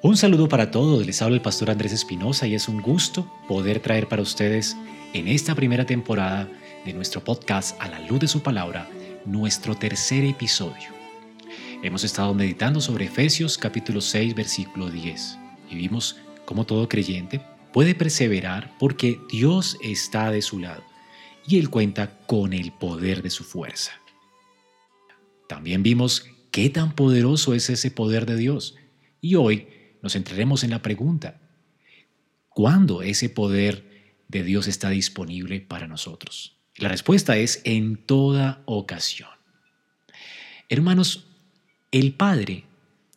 Un saludo para todos, les habla el pastor Andrés Espinosa y es un gusto poder traer para ustedes en esta primera temporada de nuestro podcast A la luz de su palabra, nuestro tercer episodio. Hemos estado meditando sobre Efesios capítulo 6 versículo 10 y vimos cómo todo creyente puede perseverar porque Dios está de su lado y Él cuenta con el poder de su fuerza. También vimos qué tan poderoso es ese poder de Dios y hoy nos centraremos en la pregunta, ¿cuándo ese poder de Dios está disponible para nosotros? La respuesta es en toda ocasión. Hermanos, el Padre,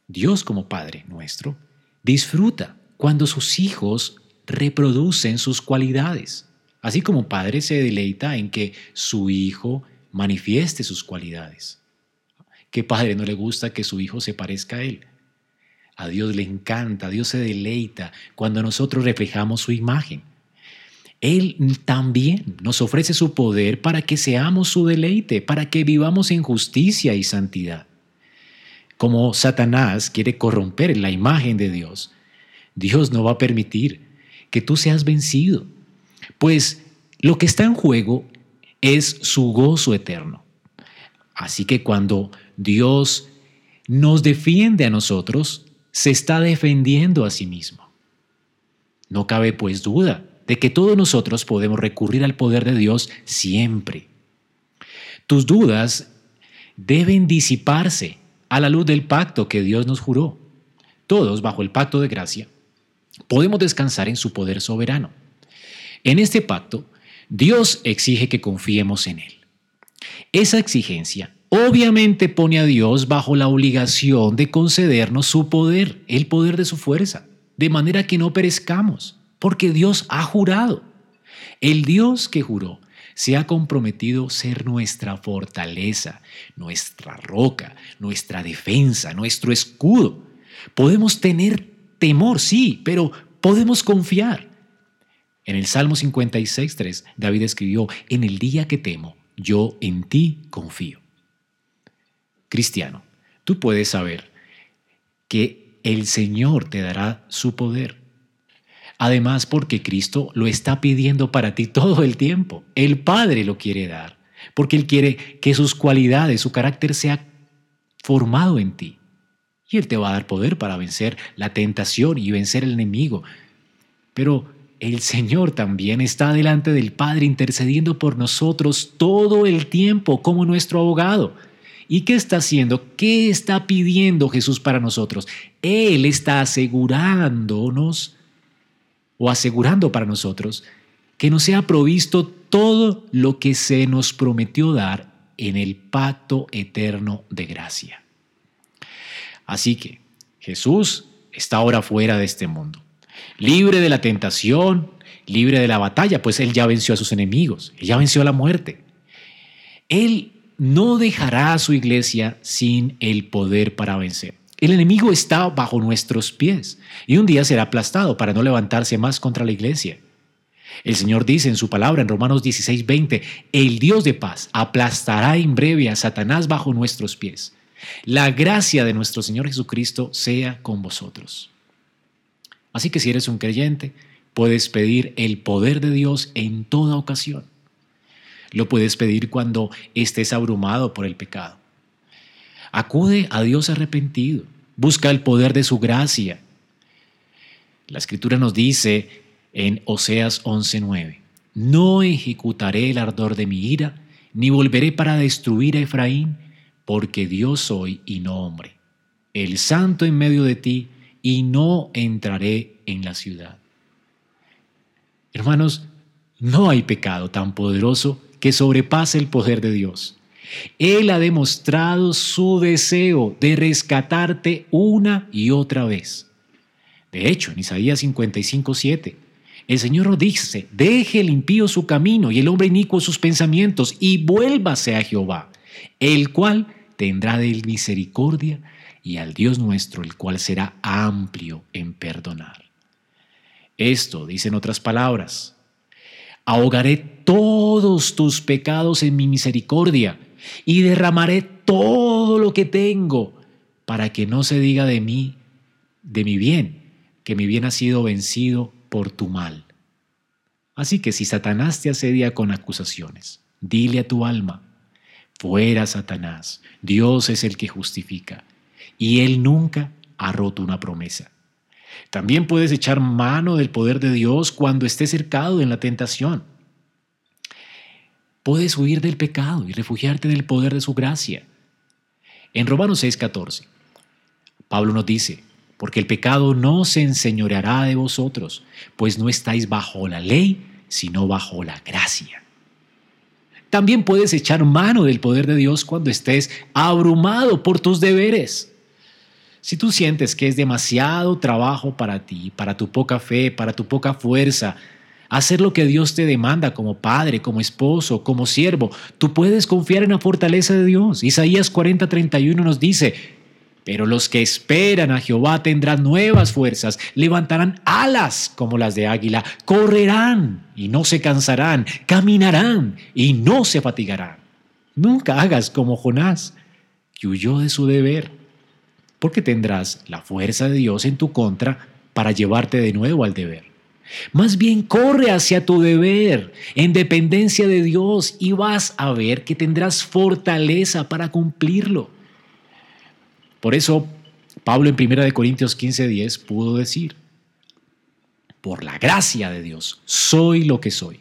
Dios como Padre nuestro, disfruta cuando sus hijos reproducen sus cualidades, así como Padre se deleita en que su hijo manifieste sus cualidades. ¿Qué padre no le gusta que su hijo se parezca a él? A Dios le encanta, a Dios se deleita cuando nosotros reflejamos su imagen. Él también nos ofrece su poder para que seamos su deleite, para que vivamos en justicia y santidad. Como Satanás quiere corromper la imagen de Dios, Dios no va a permitir que tú seas vencido, pues lo que está en juego es su gozo eterno. Así que cuando Dios nos defiende a nosotros, se está defendiendo a sí mismo. No cabe pues duda de que todos nosotros podemos recurrir al poder de Dios siempre. Tus dudas deben disiparse a la luz del pacto que Dios nos juró. Todos, bajo el pacto de gracia, podemos descansar en su poder soberano. En este pacto, Dios exige que confiemos en Él. Esa exigencia obviamente pone a Dios bajo la obligación de concedernos su poder, el poder de su fuerza, de manera que no perezcamos, porque Dios ha jurado. El Dios que juró se ha comprometido ser nuestra fortaleza, nuestra roca, nuestra defensa, nuestro escudo. Podemos tener temor, sí, pero podemos confiar. En el Salmo 56.3, David escribió, en el día que temo, yo en ti confío cristiano, tú puedes saber que el Señor te dará su poder. Además, porque Cristo lo está pidiendo para ti todo el tiempo. El Padre lo quiere dar, porque Él quiere que sus cualidades, su carácter sea formado en ti. Y Él te va a dar poder para vencer la tentación y vencer el enemigo. Pero el Señor también está delante del Padre intercediendo por nosotros todo el tiempo como nuestro abogado. ¿Y qué está haciendo? ¿Qué está pidiendo Jesús para nosotros? Él está asegurándonos o asegurando para nosotros que nos sea provisto todo lo que se nos prometió dar en el pacto eterno de gracia. Así que Jesús está ahora fuera de este mundo, libre de la tentación, libre de la batalla, pues Él ya venció a sus enemigos, Él ya venció a la muerte. Él no dejará a su iglesia sin el poder para vencer. El enemigo está bajo nuestros pies y un día será aplastado para no levantarse más contra la iglesia. El Señor dice en su palabra en Romanos 16:20, el Dios de paz aplastará en breve a Satanás bajo nuestros pies. La gracia de nuestro Señor Jesucristo sea con vosotros. Así que si eres un creyente, puedes pedir el poder de Dios en toda ocasión. Lo puedes pedir cuando estés abrumado por el pecado. Acude a Dios arrepentido. Busca el poder de su gracia. La escritura nos dice en Oseas 11:9, no ejecutaré el ardor de mi ira, ni volveré para destruir a Efraín, porque Dios soy y no hombre, el santo en medio de ti, y no entraré en la ciudad. Hermanos, no hay pecado tan poderoso que sobrepase el poder de Dios. Él ha demostrado su deseo de rescatarte una y otra vez. De hecho, en Isaías 55, 7, el Señor nos dice, deje el impío su camino y el hombre inicuo sus pensamientos y vuélvase a Jehová, el cual tendrá de misericordia y al Dios nuestro, el cual será amplio en perdonar. Esto, dicen otras palabras, ahogaré todos tus pecados en mi misericordia y derramaré todo lo que tengo para que no se diga de mí, de mi bien, que mi bien ha sido vencido por tu mal. Así que si Satanás te asedia con acusaciones, dile a tu alma, fuera Satanás, Dios es el que justifica, y Él nunca ha roto una promesa. También puedes echar mano del poder de Dios cuando estés cercado en la tentación. Puedes huir del pecado y refugiarte en el poder de su gracia. En Romanos 6:14, Pablo nos dice, porque el pecado no se enseñoreará de vosotros, pues no estáis bajo la ley, sino bajo la gracia. También puedes echar mano del poder de Dios cuando estés abrumado por tus deberes. Si tú sientes que es demasiado trabajo para ti, para tu poca fe, para tu poca fuerza, hacer lo que Dios te demanda como padre, como esposo, como siervo, tú puedes confiar en la fortaleza de Dios. Isaías 40:31 nos dice, pero los que esperan a Jehová tendrán nuevas fuerzas, levantarán alas como las de águila, correrán y no se cansarán, caminarán y no se fatigarán. Nunca hagas como Jonás, que huyó de su deber, porque tendrás la fuerza de Dios en tu contra para llevarte de nuevo al deber. Más bien corre hacia tu deber en dependencia de Dios y vas a ver que tendrás fortaleza para cumplirlo. Por eso, Pablo en 1 Corintios 15:10 pudo decir, por la gracia de Dios, soy lo que soy,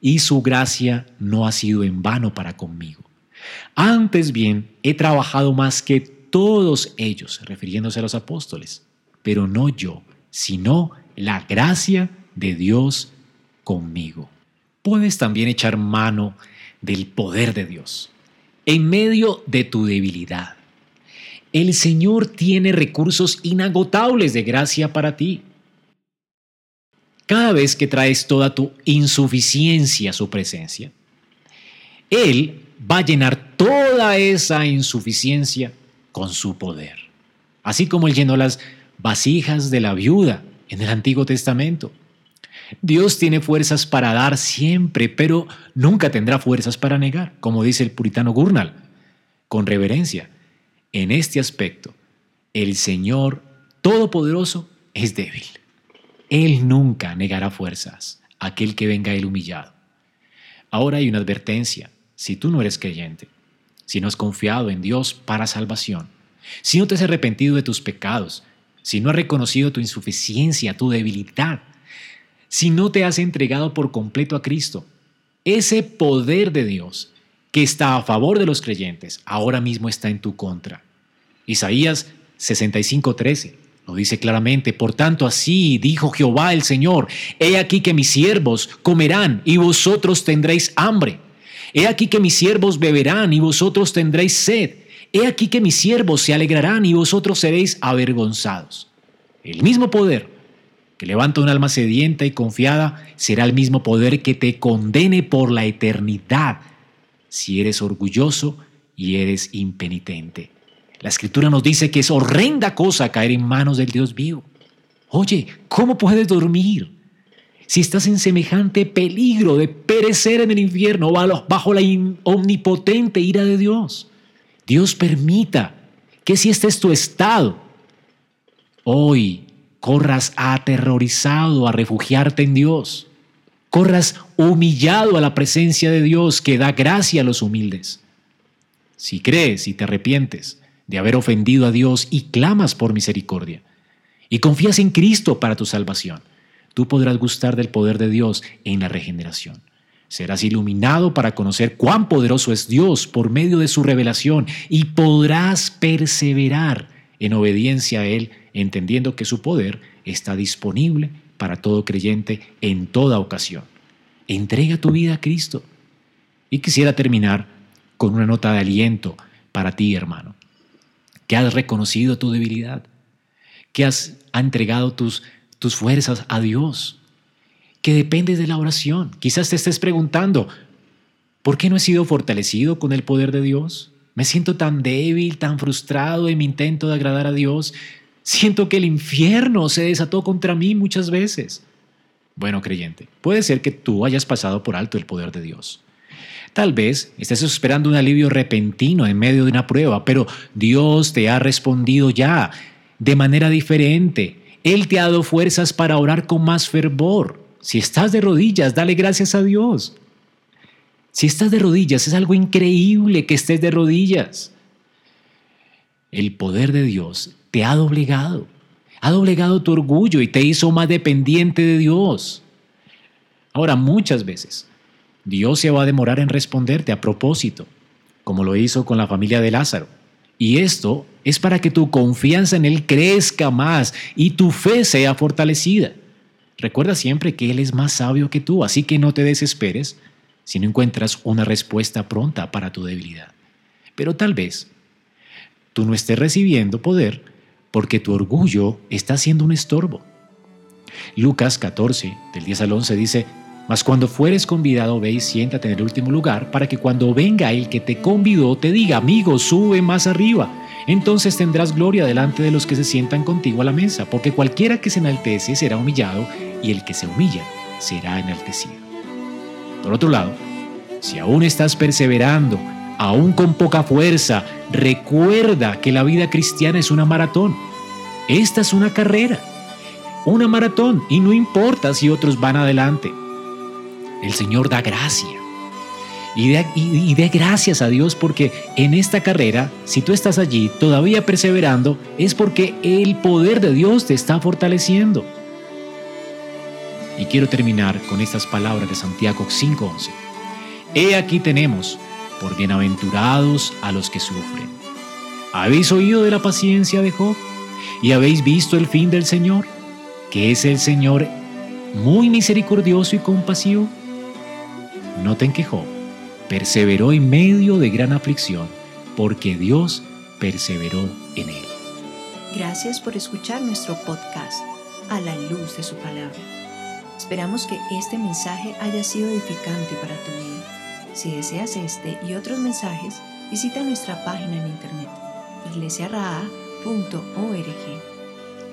y su gracia no ha sido en vano para conmigo. Antes bien, he trabajado más que todos ellos, refiriéndose a los apóstoles, pero no yo, sino la gracia de Dios conmigo. Puedes también echar mano del poder de Dios en medio de tu debilidad el Señor tiene recursos inagotables de gracia para ti. Cada vez que traes toda tu insuficiencia a su presencia, Él va a llenar toda esa insuficiencia con su poder. Así como Él llenó las vasijas de la viuda en el Antiguo Testamento. Dios tiene fuerzas para dar siempre, pero nunca tendrá fuerzas para negar, como dice el puritano Gurnal, con reverencia. En este aspecto, el Señor Todopoderoso es débil. Él nunca negará fuerzas a aquel que venga él humillado. Ahora hay una advertencia. Si tú no eres creyente, si no has confiado en Dios para salvación, si no te has arrepentido de tus pecados, si no has reconocido tu insuficiencia, tu debilidad, si no te has entregado por completo a Cristo, ese poder de Dios que está a favor de los creyentes, ahora mismo está en tu contra. Isaías 65:13 lo dice claramente, por tanto así dijo Jehová el Señor, he aquí que mis siervos comerán y vosotros tendréis hambre. He aquí que mis siervos beberán y vosotros tendréis sed. He aquí que mis siervos se alegrarán y vosotros seréis avergonzados. El mismo poder que levanta un alma sedienta y confiada será el mismo poder que te condene por la eternidad si eres orgulloso y eres impenitente. La escritura nos dice que es horrenda cosa caer en manos del Dios vivo. Oye, ¿cómo puedes dormir si estás en semejante peligro de perecer en el infierno bajo la omnipotente ira de Dios? Dios permita que si este es tu estado, hoy corras aterrorizado a refugiarte en Dios corras humillado a la presencia de Dios que da gracia a los humildes. Si crees y te arrepientes de haber ofendido a Dios y clamas por misericordia, y confías en Cristo para tu salvación, tú podrás gustar del poder de Dios en la regeneración. Serás iluminado para conocer cuán poderoso es Dios por medio de su revelación y podrás perseverar en obediencia a Él, entendiendo que su poder está disponible para todo creyente en toda ocasión. Entrega tu vida a Cristo. Y quisiera terminar con una nota de aliento para ti, hermano, que has reconocido tu debilidad, que has entregado tus, tus fuerzas a Dios, que dependes de la oración. Quizás te estés preguntando, ¿por qué no he sido fortalecido con el poder de Dios? Me siento tan débil, tan frustrado en mi intento de agradar a Dios. Siento que el infierno se desató contra mí muchas veces. Bueno, creyente, puede ser que tú hayas pasado por alto el poder de Dios. Tal vez estés esperando un alivio repentino en medio de una prueba, pero Dios te ha respondido ya de manera diferente. Él te ha dado fuerzas para orar con más fervor. Si estás de rodillas, dale gracias a Dios. Si estás de rodillas, es algo increíble que estés de rodillas. El poder de Dios te ha doblegado. Ha doblegado tu orgullo y te hizo más dependiente de Dios. Ahora, muchas veces, Dios se va a demorar en responderte a propósito, como lo hizo con la familia de Lázaro. Y esto es para que tu confianza en Él crezca más y tu fe sea fortalecida. Recuerda siempre que Él es más sabio que tú, así que no te desesperes si no encuentras una respuesta pronta para tu debilidad. Pero tal vez tú no estés recibiendo poder porque tu orgullo está siendo un estorbo. Lucas 14, del 10 al 11 dice, Mas cuando fueres convidado, ve y siéntate en el último lugar, para que cuando venga el que te convidó te diga, amigo, sube más arriba. Entonces tendrás gloria delante de los que se sientan contigo a la mesa, porque cualquiera que se enaltece será humillado, y el que se humilla será enaltecido. Por otro lado, si aún estás perseverando, aún con poca fuerza, recuerda que la vida cristiana es una maratón. Esta es una carrera, una maratón, y no importa si otros van adelante. El Señor da gracia. Y de, gracias a Dios porque en esta carrera, si tú estás allí todavía perseverando, es porque el poder de Dios te está fortaleciendo. Y quiero terminar con estas palabras de Santiago 5:11. He aquí tenemos, por bienaventurados a los que sufren. ¿Habéis oído de la paciencia de Job? ¿Y habéis visto el fin del Señor? Que es el Señor muy misericordioso y compasivo. Noten que Job perseveró en medio de gran aflicción, porque Dios perseveró en él. Gracias por escuchar nuestro podcast, A la luz de su palabra. Esperamos que este mensaje haya sido edificante para tu vida. Si deseas este y otros mensajes, visita nuestra página en internet, iglesiaraa.org.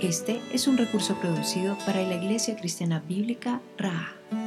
Este es un recurso producido para la Iglesia Cristiana Bíblica Raha.